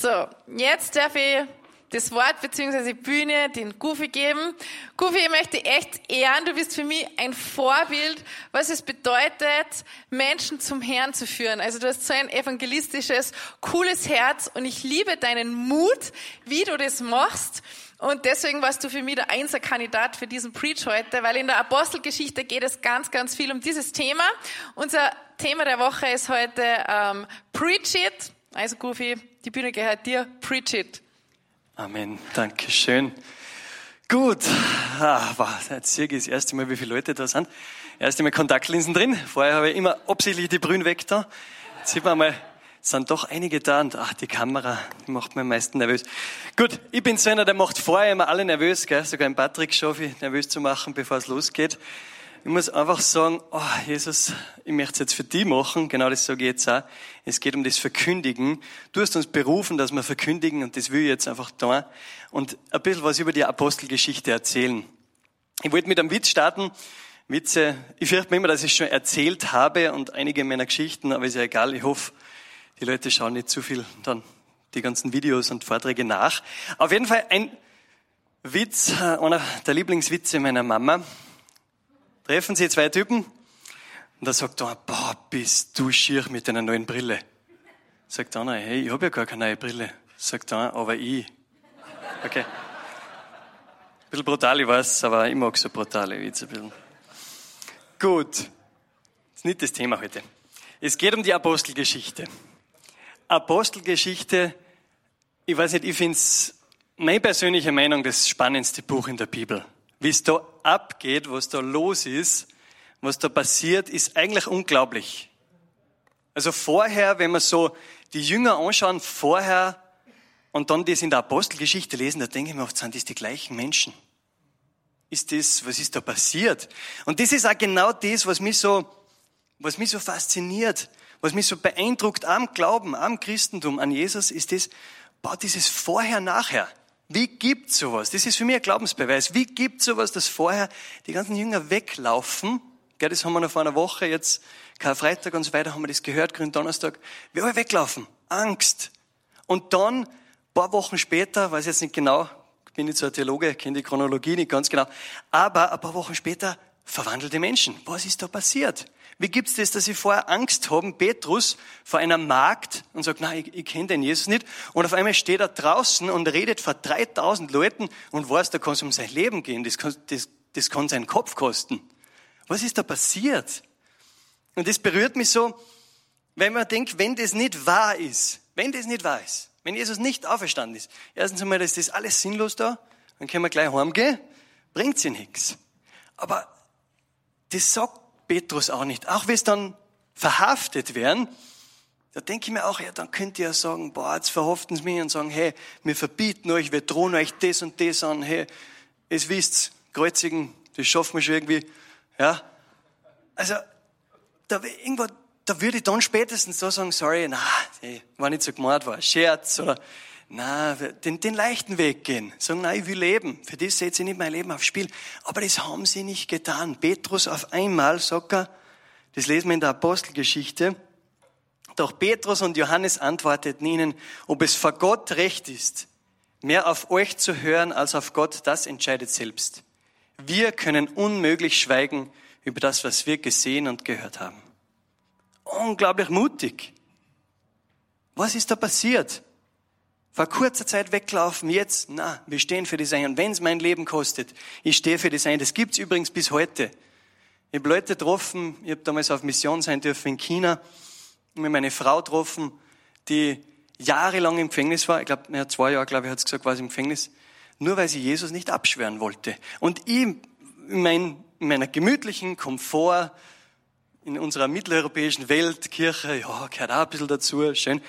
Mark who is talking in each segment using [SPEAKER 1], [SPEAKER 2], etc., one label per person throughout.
[SPEAKER 1] So, jetzt darf ich das Wort bzw. Bühne den Goofy geben. Goofy, ich möchte echt ehren. Du bist für mich ein Vorbild, was es bedeutet, Menschen zum Herrn zu führen. Also du hast so ein evangelistisches, cooles Herz und ich liebe deinen Mut, wie du das machst. Und deswegen warst du für mich der Einser-Kandidat für diesen Preach heute, weil in der Apostelgeschichte geht es ganz, ganz viel um dieses Thema. Unser Thema der Woche ist heute ähm, Preach It. Also Goofy, die Bühne gehört dir. Preach It.
[SPEAKER 2] Amen. Dankeschön. Gut. Ah, wow, jetzt sehe ich das erste Mal, wie viele Leute da sind. Erst einmal Kontaktlinsen drin. Vorher habe ich immer absichtlich die Brühen weg da. Jetzt sieht man mal, es sind doch einige da und ach, die Kamera, die macht mir am meisten nervös. Gut, ich bin so einer, der macht vorher immer alle nervös, gell? sogar ein Patrick schaffe ich, nervös zu machen, bevor es losgeht. Ich muss einfach sagen, oh, Jesus, ich möchte es jetzt für die machen, genau das sage ich jetzt auch. Es geht um das Verkündigen. Du hast uns berufen, dass wir verkündigen und das will ich jetzt einfach da. Und ein bisschen was über die Apostelgeschichte erzählen. Ich wollte mit einem Witz starten. Witze, ich fürchte mir immer, dass ich schon erzählt habe und einige meiner Geschichten, aber ist ja egal. Ich hoffe, die Leute schauen nicht zu viel dann die ganzen Videos und Vorträge nach. Auf jeden Fall ein Witz, einer der Lieblingswitze meiner Mama treffen sie zwei Typen und da sagt einer, boah, bist du schier mit deiner neuen Brille. Sagt einer, hey, ich habe ja gar keine neue Brille. Sagt einer, aber ich. Okay. Ein bisschen brutal, ich weiß, aber ich mag so brutale Witze ein. Gut. Das ist nicht das Thema heute. Es geht um die Apostelgeschichte. Apostelgeschichte, ich weiß nicht, ich finde es, meine persönliche Meinung, das spannendste Buch in der Bibel wie es da abgeht, was da los ist, was da passiert, ist eigentlich unglaublich. Also vorher, wenn wir so die Jünger anschauen, vorher und dann das in der Apostelgeschichte lesen, da denke ich mir oft, sind das die gleichen Menschen? Ist das, was ist da passiert? Und das ist auch genau das, was mich so, was mich so fasziniert, was mich so beeindruckt am Glauben, am Christentum, an Jesus, ist das, baut dieses Vorher-Nachher. Wie gibt sowas? Das ist für mich ein Glaubensbeweis. Wie gibt sowas, dass vorher die ganzen Jünger weglaufen? Gell, das haben wir noch vor einer Woche, jetzt Karfreitag und so weiter, haben wir das gehört, Gründonnerstag. Wir alle weglaufen. Angst. Und dann, paar Wochen später, weiß ich jetzt nicht genau, bin nicht so ein Theologe, kenne die Chronologie nicht ganz genau, aber ein paar Wochen später verwandelte Menschen. Was ist da passiert? Wie gibt's das, dass sie vorher Angst haben, Petrus vor einer Magd und sagt, nein, ich, ich kenne den Jesus nicht. Und auf einmal steht er draußen und redet vor 3000 Leuten und weiß, da kann es um sein Leben gehen. Das kann, das, das kann seinen Kopf kosten. Was ist da passiert? Und das berührt mich so, wenn man denkt, wenn das nicht wahr ist, wenn das nicht wahr ist, wenn Jesus nicht auferstanden ist, erstens einmal ist das alles sinnlos da, dann können wir gleich heimgehen, bringt sie nichts. Aber das sagt Petrus auch nicht. Auch wenn es dann verhaftet werden, da denke ich mir auch, ja, dann könnt ihr ja sagen, boah, jetzt verhaften sie mich und sagen, hey, wir verbieten euch, wir drohen euch das und das an, hey, es wisst, kreuzigen, das schaffen wir schon irgendwie, ja. Also, da, irgendwo, da würde ich dann spätestens so sagen, sorry, na, war nicht so gemeint, war ein Scherz oder na, den, den leichten Weg gehen. Sagen, nein, ich will leben. Für das setze ich nicht mein Leben aufs Spiel. Aber das haben sie nicht getan. Petrus auf einmal, sagt er, das lesen wir in der Apostelgeschichte, doch Petrus und Johannes antworteten ihnen, ob es vor Gott recht ist, mehr auf euch zu hören als auf Gott, das entscheidet selbst. Wir können unmöglich schweigen über das, was wir gesehen und gehört haben. Unglaublich mutig. Was ist da passiert? Vor kurzer Zeit weglaufen, jetzt, na, wir stehen für das ein. Und wenn es mein Leben kostet, ich stehe für das ein. Das gibt's übrigens bis heute. Ich habe Leute getroffen, ich habe damals auf Mission sein dürfen in China, ich habe meine Frau getroffen, die jahrelang im Gefängnis war. Ich glaube, ja, zwei Jahre, glaube ich, hat es gesagt, war sie im Gefängnis. Nur weil sie Jesus nicht abschwören wollte. Und ich, in, mein, in meiner gemütlichen Komfort, in unserer mitteleuropäischen Welt, Kirche, ja, gehört auch ein bisschen dazu, schön.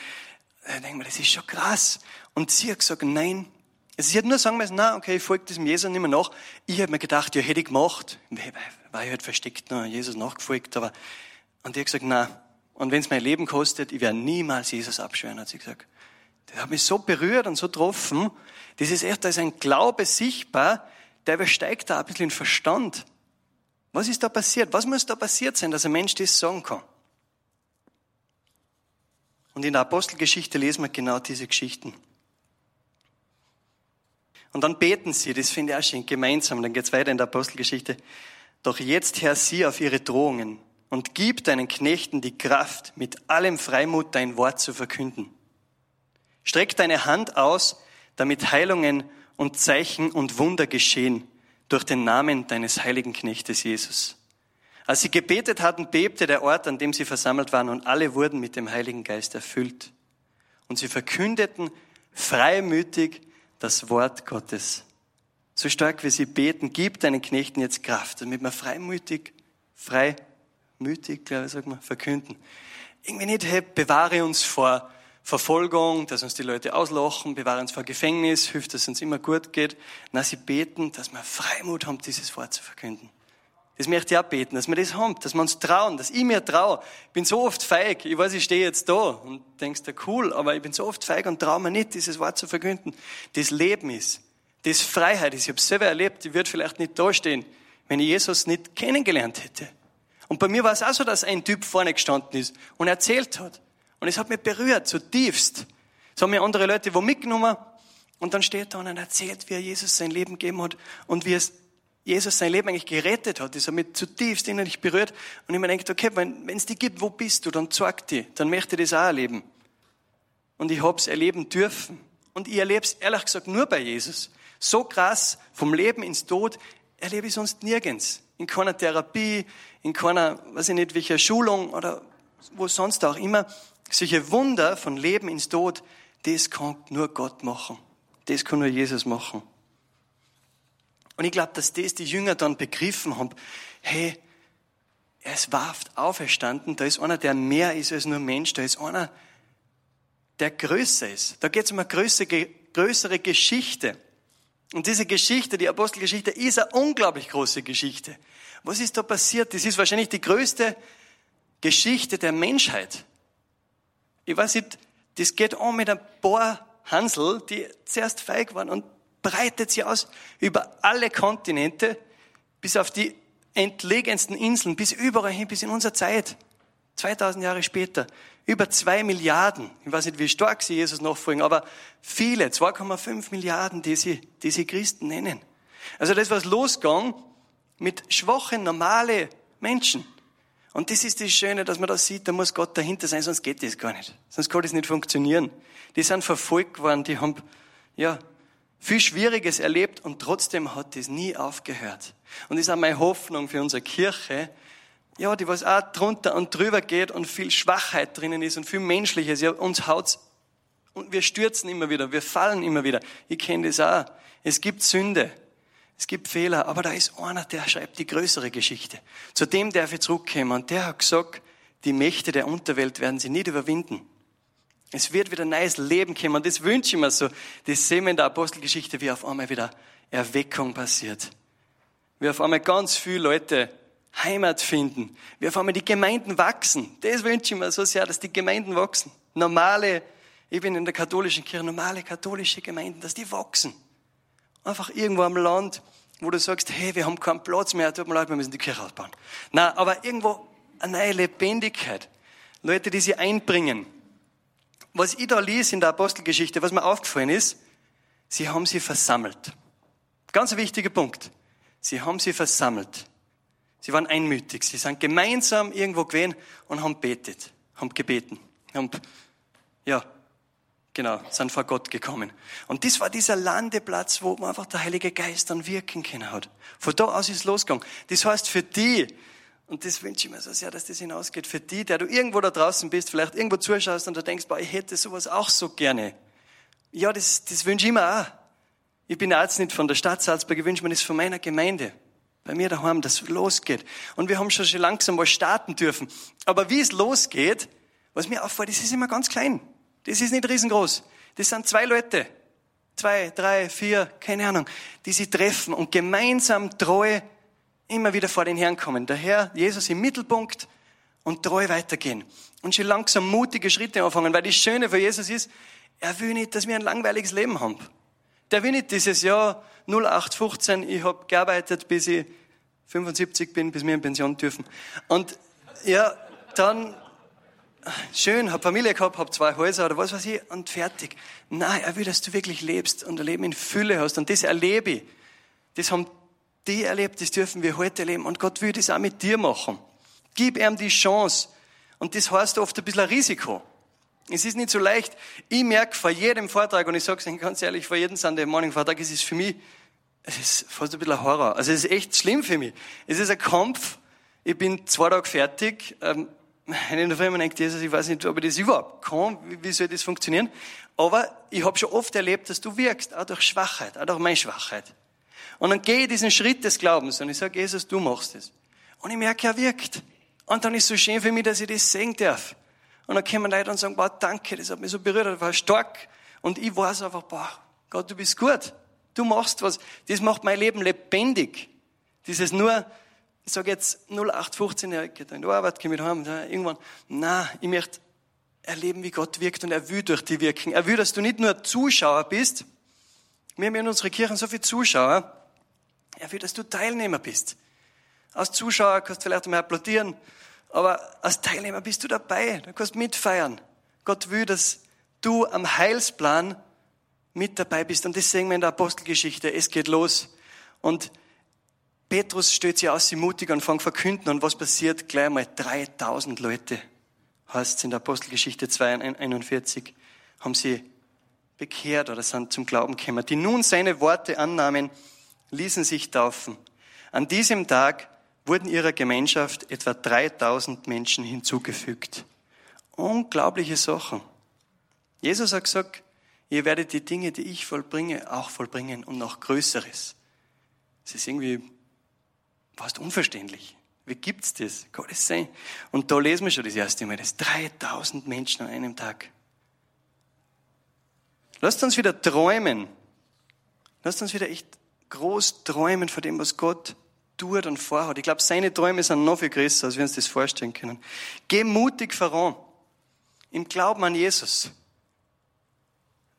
[SPEAKER 2] Da denke ich mir, das ist schon krass. Und sie hat gesagt, nein. Also sie hat nur sagen müssen, na, okay, ich folge diesem Jesus nicht mehr nach. Ich habe mir gedacht, ja, hätte ich gemacht. War ich halt versteckt, na, Jesus nachgefolgt, aber, und die hat gesagt, na. Und wenn es mein Leben kostet, ich werde niemals Jesus abschwören, hat sie gesagt. Das hat mich so berührt und so getroffen. Das ist echt, da ist ein Glaube sichtbar, der übersteigt da ein bisschen den Verstand. Was ist da passiert? Was muss da passiert sein, dass ein Mensch das sagen kann? Und in der Apostelgeschichte lesen wir genau diese Geschichten. Und dann beten sie, das finde ich auch schön, gemeinsam. Dann geht's weiter in der Apostelgeschichte. Doch jetzt, Herr, sieh auf ihre Drohungen und gib deinen Knechten die Kraft, mit allem Freimut dein Wort zu verkünden. Streck deine Hand aus, damit Heilungen und Zeichen und Wunder geschehen durch den Namen deines heiligen Knechtes Jesus. Als sie gebetet hatten, bebte der Ort, an dem sie versammelt waren, und alle wurden mit dem Heiligen Geist erfüllt. Und sie verkündeten freimütig das Wort Gottes. So stark wie sie beten, gib deinen Knechten jetzt Kraft, damit wir freimütig, freimütig, glaube ich, sag mal, verkünden. Irgendwie nicht, hey, bewahre uns vor Verfolgung, dass uns die Leute auslachen, bewahre uns vor Gefängnis, hilft, dass es uns immer gut geht. Na, sie beten, dass wir Freimut haben, dieses Wort zu verkünden. Das möchte ich auch beten, dass wir das haben, dass wir uns trauen, dass ich mir traue. Ich bin so oft feig. Ich weiß, ich stehe jetzt da und denkst dir, cool, aber ich bin so oft feig und traue mir nicht, dieses Wort zu verkünden. Das Leben ist, das Freiheit ist. Ich habe es selber erlebt. Ich würde vielleicht nicht da stehen, wenn ich Jesus nicht kennengelernt hätte. Und bei mir war es auch so, dass ein Typ vorne gestanden ist und erzählt hat. Und es hat mich berührt, zutiefst. So haben mir andere Leute wo mitgenommen und dann steht da und erzählt, wie er Jesus sein Leben gegeben hat und wie es Jesus sein Leben eigentlich gerettet hat, ist er mit zutiefst innerlich berührt. Und ich mir denke, okay, wenn es die gibt, wo bist du? Dann zeig die. Dann möchte ich das auch erleben. Und ich hab's erleben dürfen. Und ich erlebe es ehrlich gesagt nur bei Jesus. So krass, vom Leben ins Tod, erlebe ich sonst nirgends. In keiner Therapie, in keiner, weiß ich nicht, welcher Schulung oder wo sonst auch immer. Solche Wunder von Leben ins Tod, das kann nur Gott machen. Das kann nur Jesus machen. Und ich glaube, dass das die Jünger dann begriffen haben, hey, er ist wahrhaft auferstanden, da ist einer, der mehr ist als nur Mensch, da ist einer, der größer ist. Da geht es um eine größere, Geschichte. Und diese Geschichte, die Apostelgeschichte, ist eine unglaublich große Geschichte. Was ist da passiert? Das ist wahrscheinlich die größte Geschichte der Menschheit. Ich weiß nicht, das geht an mit ein paar Hansel, die zuerst feig waren und breitet sie aus über alle Kontinente, bis auf die entlegensten Inseln, bis überall hin, bis in unserer Zeit. 2000 Jahre später. Über zwei Milliarden. Ich weiß nicht, wie stark sie Jesus nachfolgen, aber viele, 2,5 Milliarden, die sie, die sie Christen nennen. Also das was losgegangen mit schwachen, normale Menschen. Und das ist das Schöne, dass man das sieht, da muss Gott dahinter sein, sonst geht das gar nicht. Sonst kann das nicht funktionieren. Die sind verfolgt worden, die haben, ja, viel Schwieriges erlebt und trotzdem hat das nie aufgehört. Und das ist auch meine Hoffnung für unsere Kirche, ja, die was auch drunter und drüber geht und viel Schwachheit drinnen ist und viel Menschliches. Ja, uns haut's und wir stürzen immer wieder, wir fallen immer wieder. Ich kenne das auch. Es gibt Sünde, es gibt Fehler, aber da ist einer, der schreibt die größere Geschichte. Zu dem darf ich zurückkommen und der hat gesagt, die Mächte der Unterwelt werden sie nicht überwinden. Es wird wieder ein neues Leben kommen. Und das wünsche ich mir so. Das sehen wir in der Apostelgeschichte, wie auf einmal wieder Erweckung passiert. Wie auf einmal ganz viele Leute Heimat finden. Wie auf einmal die Gemeinden wachsen. Das wünsche ich mir so sehr, dass die Gemeinden wachsen. Normale, ich bin in der katholischen Kirche, normale katholische Gemeinden, dass die wachsen. Einfach irgendwo am Land, wo du sagst, hey, wir haben keinen Platz mehr, tut mir leid, wir müssen die Kirche ausbauen. Na, aber irgendwo eine neue Lebendigkeit. Leute, die sie einbringen was ich da lese in der Apostelgeschichte, was mir aufgefallen ist, sie haben sie versammelt. Ganz wichtiger Punkt. Sie haben sie versammelt. Sie waren einmütig. Sie sind gemeinsam irgendwo gewesen und haben betet, haben gebeten, haben, ja, genau, sind vor Gott gekommen. Und das war dieser Landeplatz, wo einfach der Heilige Geist dann wirken können hat. Von da aus ist es losgegangen. Das heißt, für die, und das wünsche ich mir so sehr, dass das hinausgeht für die, der du irgendwo da draußen bist, vielleicht irgendwo zuschaust und du denkst, boah, ich hätte sowas auch so gerne. Ja, das, das wünsche ich mir auch. Ich bin jetzt nicht von der Stadt Salzburg, ich wünsche mir das von meiner Gemeinde. Bei mir daheim, dass losgeht. Und wir haben schon, schon langsam was starten dürfen. Aber wie es losgeht, was mir auffällt, das ist immer ganz klein. Das ist nicht riesengroß. Das sind zwei Leute. Zwei, drei, vier, keine Ahnung, die sich treffen und gemeinsam treu immer wieder vor den Herrn kommen. Der Herr, Jesus im Mittelpunkt und treu weitergehen. Und schon langsam mutige Schritte anfangen, weil das Schöne für Jesus ist, er will nicht, dass wir ein langweiliges Leben haben. Der will nicht dieses Jahr 0815, ich habe gearbeitet, bis ich 75 bin, bis wir in Pension dürfen. Und ja, dann schön, hab Familie gehabt, hab zwei Häuser oder was weiß ich und fertig. Nein, er will, dass du wirklich lebst und ein Leben in Fülle hast und das erlebe ich. Das haben die erlebt, das dürfen wir heute leben und Gott will das auch mit dir machen. Gib ihm die Chance und das heißt oft ein bisschen ein Risiko. Es ist nicht so leicht. Ich merke vor jedem Vortrag, und ich sage es Ihnen ganz ehrlich, vor jedem Sunday Morning Vortrag, es ist für mich, es ist fast ein bisschen ein Horror. Also es ist echt schlimm für mich. Es ist ein Kampf. Ich bin zwei Tage fertig. Ähm, in der Firma denkt, Jesus, ich weiß nicht, ob ich das überhaupt kann. Wie soll das funktionieren? Aber ich habe schon oft erlebt, dass du wirkst, auch durch Schwachheit, auch durch meine Schwachheit. Und dann gehe ich diesen Schritt des Glaubens und ich sage, Jesus, du machst es. Und ich merke, er wirkt. Und dann ist es so schön für mich, dass ich das sehen darf. Und dann kommen Leute und sagen, boah, danke, das hat mich so berührt, das war stark. Und ich weiß einfach, boah, Gott, du bist gut. Du machst was. Das macht mein Leben lebendig. Dieses nur, ich sage jetzt 0815, ja, ich gehe in die Arbeit, gehe mit heim, irgendwann. Na, ich möchte erleben, wie Gott wirkt und er will durch die wirken. Er will, dass du nicht nur Zuschauer bist. Wir haben in unserer Kirche so viele Zuschauer. Er will, dass du Teilnehmer bist. Als Zuschauer kannst du vielleicht einmal applaudieren, aber als Teilnehmer bist du dabei, du kannst mitfeiern. Gott will, dass du am Heilsplan mit dabei bist. Und das sehen wir in der Apostelgeschichte. Es geht los. Und Petrus stellt sich aus, sie mutig und fängt verkünden. Und was passiert? Gleich einmal 3000 Leute, heißt es in der Apostelgeschichte 2, 41, haben sie bekehrt oder sind zum Glauben gekommen. Die nun seine Worte annahmen, ließen sich taufen. An diesem Tag wurden ihrer Gemeinschaft etwa 3000 Menschen hinzugefügt. Unglaubliche Sachen. Jesus hat gesagt, ihr werdet die Dinge, die ich vollbringe, auch vollbringen und noch Größeres. Es ist irgendwie fast unverständlich. Wie gibt's das? Gottes Sein. Und da lesen wir schon das erste Mal, das 3000 Menschen an einem Tag. Lasst uns wieder träumen. Lasst uns wieder echt groß träumen von dem, was Gott tut und vorhat. Ich glaube, seine Träume sind noch viel größer, als wir uns das vorstellen können. Geh mutig voran. Im Glauben an Jesus.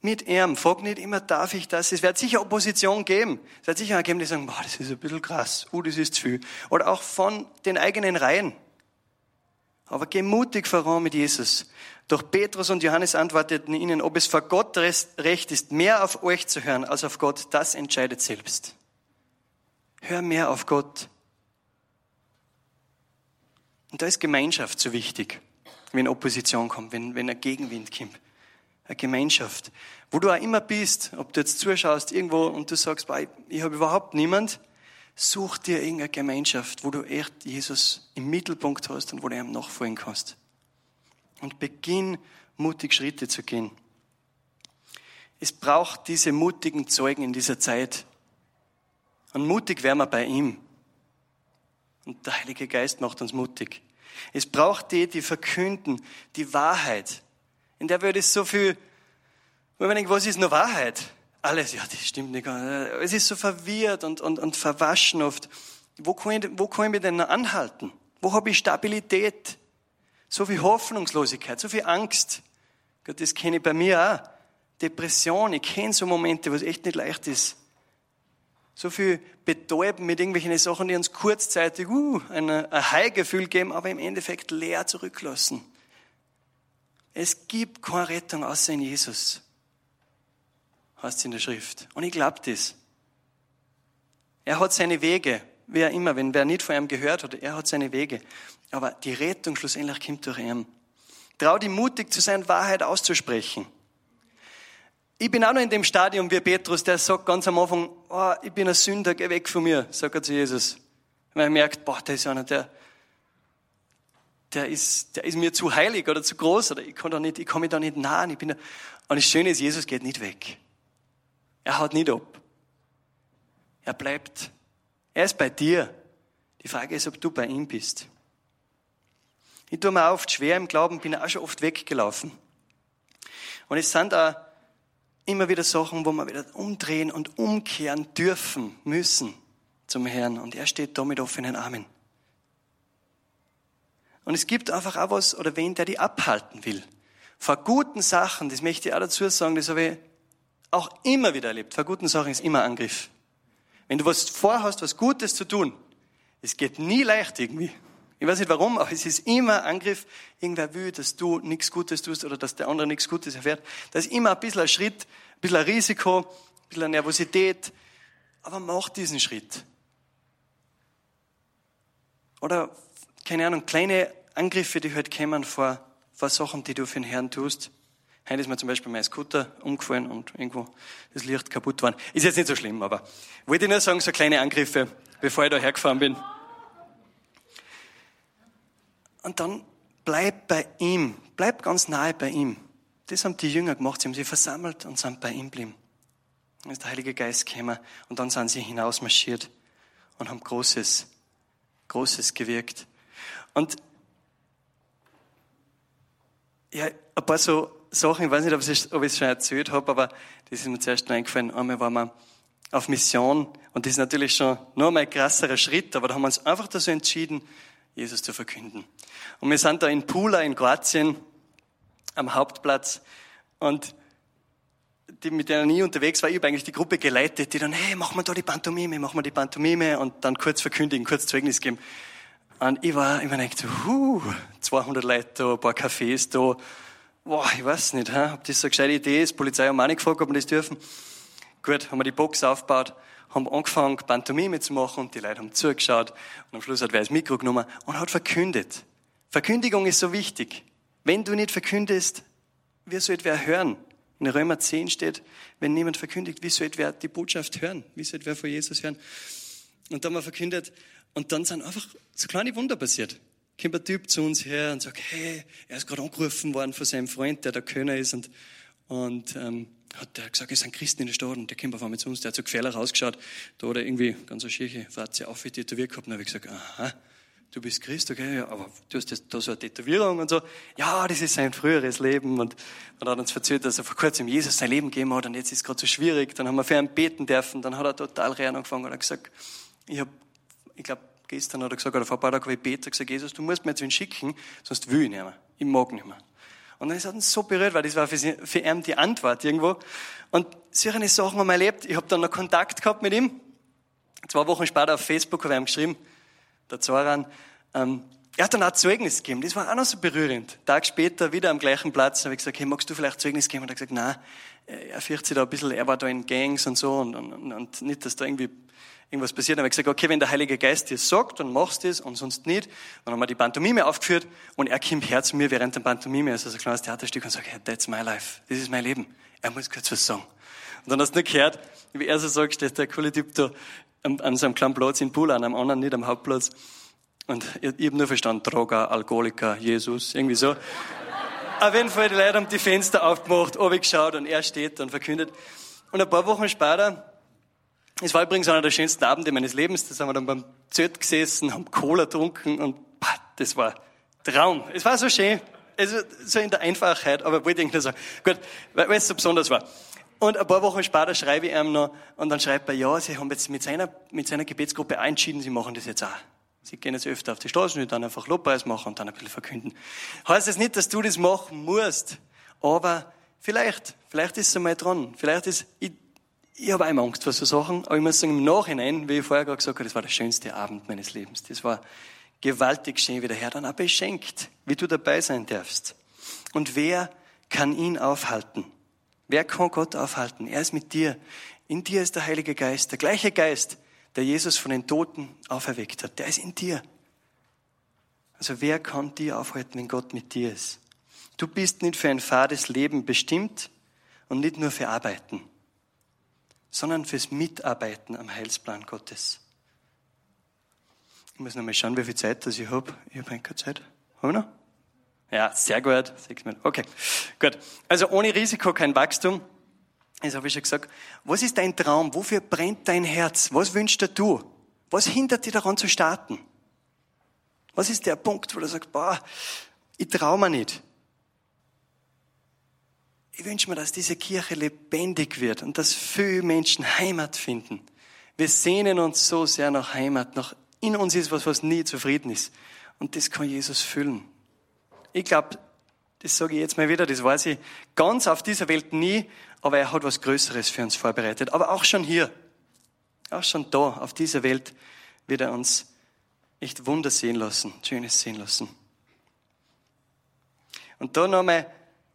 [SPEAKER 2] Mit ihm. Frag nicht immer, darf ich das? Es wird sicher Opposition geben. Es wird sicher geben, die sagen, boah, das ist ein bisschen krass. Uh, das ist zu viel. Oder auch von den eigenen Reihen. Aber geh mutig voran mit Jesus. Doch Petrus und Johannes antworteten ihnen, ob es vor Gott recht ist, mehr auf euch zu hören als auf Gott, das entscheidet selbst. Hör mehr auf Gott. Und da ist Gemeinschaft so wichtig, wenn Opposition kommt, wenn, wenn ein Gegenwind kommt. Eine Gemeinschaft, wo du auch immer bist, ob du jetzt zuschaust irgendwo und du sagst, ich, habe überhaupt niemand, such dir irgendeine Gemeinschaft, wo du echt Jesus im Mittelpunkt hast und wo du ihm nachfolgen kannst. Und beginn mutig Schritte zu gehen. Es braucht diese mutigen Zeugen in dieser Zeit, und mutig werden wir bei ihm. Und der Heilige Geist macht uns mutig. Es braucht die, die verkünden die Wahrheit. In der Welt ist so viel, wenn man denkt, was ist nur Wahrheit? Alles, ja, das stimmt nicht. Es ist so verwirrt und, und, und verwaschen oft. Wo kann, ich, wo kann ich mich denn anhalten? Wo habe ich Stabilität? So viel Hoffnungslosigkeit, so viel Angst. Gott, das kenne ich bei mir auch. Depression, ich kenne so Momente, wo es echt nicht leicht ist so viel betäuben mit irgendwelchen Sachen, die uns kurzzeitig uh, ein, ein High-Gefühl geben, aber im Endeffekt leer zurücklassen. Es gibt keine Rettung außer in Jesus, heißt es in der Schrift. Und ich glaube das. Er hat seine Wege, wer immer, wenn wer nicht von ihm gehört hat, er hat seine Wege. Aber die Rettung schlussendlich kommt durch ihn. Trau dich mutig zu sein, Wahrheit auszusprechen. Ich bin auch noch in dem Stadium wie Petrus, der sagt ganz am Anfang, oh, ich bin ein Sünder, geh weg von mir, sagt er zu Jesus. Weil er merkt, boah, der ist einer, der, der ist, der ist mir zu heilig oder zu groß oder ich kann da nicht, ich kann mich da nicht nahen. Ich bin da. Und das Schöne ist, Jesus geht nicht weg. Er haut nicht ab. Er bleibt. Er ist bei dir. Die Frage ist, ob du bei ihm bist. Ich tue mir oft schwer im Glauben, bin auch schon oft weggelaufen. Und es sind auch immer wieder Sachen, wo wir wieder umdrehen und umkehren dürfen, müssen zum Herrn. Und er steht da mit offenen Armen. Und es gibt einfach auch was oder wen, der die abhalten will. Vor guten Sachen, das möchte ich auch dazu sagen, das habe ich auch immer wieder erlebt. Vor guten Sachen ist immer Angriff. Wenn du was vorhast, was Gutes zu tun, es geht nie leicht irgendwie. Ich weiß nicht warum, aber es ist immer Angriff. Irgendwer will, dass du nichts Gutes tust oder dass der andere nichts Gutes erfährt. Das ist immer ein bisschen ein Schritt, ein bisschen ein Risiko, ein bisschen eine Nervosität. Aber mach diesen Schritt. Oder, keine Ahnung, kleine Angriffe, die halt kommen vor, vor Sachen, die du für den Herrn tust. Heute ist mir zum Beispiel mein Scooter umgefallen und irgendwo das Licht kaputt war. Ist jetzt nicht so schlimm, aber wollte ich nur sagen, so kleine Angriffe, bevor ich da hergefahren bin. Und dann bleib bei ihm, bleib ganz nahe bei ihm. Das haben die Jünger gemacht, sie haben sich versammelt und sind bei ihm geblieben. Dann ist der Heilige Geist gekommen und dann sind sie hinausmarschiert und haben Großes, Großes gewirkt. Und ja, ein paar so Sachen, ich weiß nicht, ob ich es, schon erzählt habe, aber das ist mir zuerst noch eingefallen. Einmal waren wir auf Mission und das ist natürlich schon noch mal ein krasserer Schritt, aber da haben wir uns einfach dazu entschieden, Jesus zu verkünden. Und wir sind da in Pula in Kroatien am Hauptplatz und die, mit denen ich unterwegs war, ich habe eigentlich die Gruppe geleitet, die dann, hey, machen wir da die Pantomime, machen wir die Pantomime und dann kurz verkündigen, kurz Zeugnis geben. Und ich war, ich war huh, 200 Leute da, ein paar Cafés da. Boah, ich weiß nicht, hä? ob das so eine gescheite Idee ist. Die Polizei haben auch nicht gefragt, ob wir das dürfen. Gut, haben wir die Box aufgebaut, haben angefangen, Pantomime zu machen und die Leute haben zugeschaut. Und am Schluss hat wer das Mikro genommen und hat verkündet. Verkündigung ist so wichtig. Wenn du nicht verkündest, wie soll wer hören? In Römer 10 steht, wenn niemand verkündigt, wie soll wer die Botschaft hören? Wie soll wer von Jesus hören? Und da haben wir verkündet und dann sind einfach so kleine Wunder passiert. Kommt ein Typ zu uns her und sagt, hey, er ist gerade angerufen worden von seinem Freund, der der Könner ist und, und ähm, hat der gesagt, es sind Christen in der Stadt und der kommt auf einmal zu uns, der hat so gefährlich ausgeschaut, da hat er irgendwie ganz eine schiefe Fratze auf tätowiert gehabt und habe ich gesagt, aha, du bist Christ, okay, ja, aber du hast jetzt da so eine Tätowierung und so. Ja, das ist sein früheres Leben und dann hat uns erzählt, dass er vor kurzem Jesus sein Leben gegeben hat und jetzt ist es gerade so schwierig. Dann haben wir für ihn beten dürfen, dann hat er total rein angefangen und hat gesagt, ich habe ich glaube, gestern hat er gesagt, oder vor ein paar Tagen habe ich Peter gesagt, Jesus, du musst mir jetzt wen schicken, sonst will ich nicht mehr. Ich mag nicht mehr. Und dann ist er so berührt, weil das war für, sie, für ihn die Antwort irgendwo. Und solche Sachen haben wir erlebt. Ich habe dann noch Kontakt gehabt mit ihm. Zwei Wochen später auf Facebook habe ich ihm geschrieben, der Zoran, ähm, er hat dann auch Zeugnis gegeben. Das war auch noch so berührend. Tag später, wieder am gleichen Platz, habe ich gesagt, hey, magst du vielleicht Zeugnis geben? Und er hat gesagt, nein, er fürchtet sich da ein bisschen, er war da in Gangs und so und, und, und nicht, dass da irgendwie irgendwas passiert. Dann habe ich gesagt, okay, wenn der Heilige Geist dir sagt, dann machst du es und sonst nicht. Dann haben wir die Pantomime aufgeführt und er kommt her zu mir während der Pantomime, also so ein kleines Theaterstück und sagt, hey, that's my life, das ist mein Leben. Er muss kurz was sagen. Und dann hast du nur gehört, wie er so sagt, steht der coole Typ da an, an so kleinen Platz in Pool, an einem anderen, nicht am Hauptplatz. Und ich, ich habe nur verstanden, Droger, Alkoholiker, Jesus, irgendwie so. Auf jeden Fall, die Leute haben die Fenster aufgemacht, geschaut und er steht und verkündet. Und ein paar Wochen später es war übrigens einer der schönsten Abende meines Lebens. Da sind wir dann beim Zelt gesessen, haben Cola getrunken und das war Traum. Es war so schön. Also, so in der Einfachheit, aber wollte ich nur sagen. Gut, weil es so besonders war. Und ein paar Wochen später schreibe ich ihm noch, und dann schreibt er, ja, sie haben jetzt mit seiner, mit seiner Gebetsgruppe entschieden, sie machen das jetzt auch. Sie gehen jetzt öfter auf die Straße und dann einfach Lobpreis machen und dann ein bisschen verkünden. Heißt das nicht, dass du das machen musst, aber vielleicht, vielleicht ist es einmal dran. Vielleicht ist, ich ich habe einmal Angst vor so Sachen, aber ich muss sagen, im Nachhinein, wie ich vorher gerade gesagt habe, das war der schönste Abend meines Lebens. Das war gewaltig schön, wie der Herr dann auch beschenkt, wie du dabei sein darfst. Und wer kann ihn aufhalten? Wer kann Gott aufhalten? Er ist mit dir. In dir ist der Heilige Geist, der gleiche Geist, der Jesus von den Toten auferweckt hat. Der ist in dir. Also wer kann dir aufhalten, wenn Gott mit dir ist? Du bist nicht für ein fades Leben bestimmt und nicht nur für Arbeiten sondern fürs Mitarbeiten am Heilsplan Gottes. Ich muss noch mal schauen, wie viel Zeit das ich habe. Ich habe keine Zeit. Haben wir noch? Ja, sehr gut. Okay, gut. Also ohne Risiko kein Wachstum. Das habe ich schon gesagt. Was ist dein Traum? Wofür brennt dein Herz? Was wünschst du? Was hindert dich daran zu starten? Was ist der Punkt, wo du sagst, boah, ich traue mir nicht. Ich wünsche mir, dass diese Kirche lebendig wird und dass viele Menschen Heimat finden. Wir sehnen uns so sehr nach Heimat, nach in uns ist was, was nie zufrieden ist. Und das kann Jesus füllen. Ich glaube, das sage ich jetzt mal wieder, das weiß ich ganz auf dieser Welt nie, aber er hat was Größeres für uns vorbereitet. Aber auch schon hier, auch schon da, auf dieser Welt, wird er uns echt Wunder sehen lassen, Schönes sehen lassen. Und da nochmal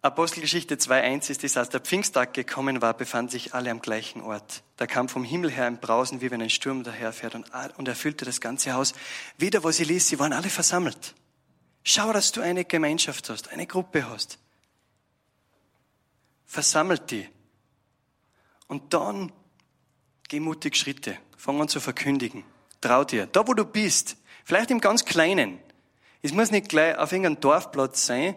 [SPEAKER 2] Apostelgeschichte 2.1 ist das, als der Pfingsttag gekommen war, befanden sich alle am gleichen Ort. Da kam vom Himmel her ein Brausen, wie wenn ein Sturm daherfährt und, und erfüllte das ganze Haus. Wieder, wo sie ließ, sie waren alle versammelt. Schau, dass du eine Gemeinschaft hast, eine Gruppe hast. Versammelt die. Und dann geh mutig Schritte. Fang an zu verkündigen. Trau dir. Da, wo du bist, vielleicht im ganz Kleinen. Es muss nicht gleich auf irgendeinem Dorfplatz sein.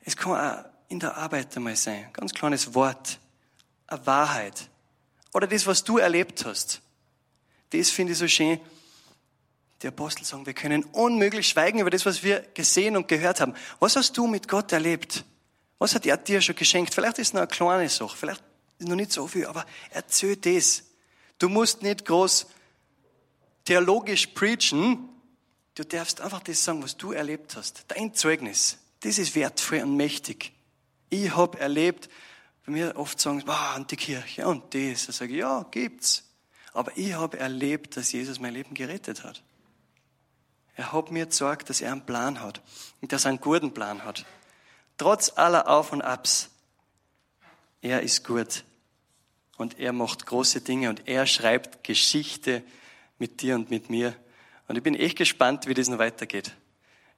[SPEAKER 2] Es kann auch in der Arbeit einmal sein. Ganz kleines Wort. Eine Wahrheit. Oder das, was du erlebt hast. Das finde ich so schön. Die Apostel sagen, wir können unmöglich schweigen über das, was wir gesehen und gehört haben. Was hast du mit Gott erlebt? Was hat er dir schon geschenkt? Vielleicht ist es noch eine kleine Sache, vielleicht ist noch nicht so viel, aber erzähl das. Du musst nicht groß theologisch preachen. Du darfst einfach das sagen, was du erlebt hast. Dein Zeugnis. Das ist wertvoll und mächtig. Ich habe erlebt, bei mir oft sagen, wow, und die Kirche und das. Da sage ich, ja, gibt's. Aber ich habe erlebt, dass Jesus mein Leben gerettet hat. Er hat mir gesagt, dass er einen Plan hat und dass er einen guten Plan hat. Trotz aller Auf und Abs. Er ist gut und er macht große Dinge und er schreibt Geschichte mit dir und mit mir. Und ich bin echt gespannt, wie das noch weitergeht.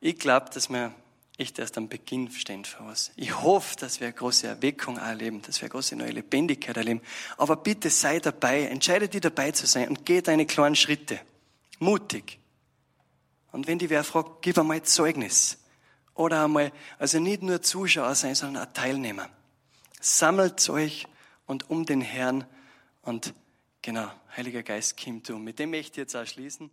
[SPEAKER 2] Ich glaube, dass wir echt erst am Beginn stehen für was. Ich hoffe, dass wir eine große Erweckung erleben, dass wir eine große neue Lebendigkeit erleben. Aber bitte sei dabei, entscheide dich dabei zu sein und geh deine kleinen Schritte. Mutig. Und wenn die wer fragt, gib einmal Zeugnis. Oder einmal, also nicht nur Zuschauer sein, sondern auch Teilnehmer. Sammelt euch und um den Herrn und genau, Heiliger Geist, kommt du. Mit dem möchte ich jetzt auch schließen.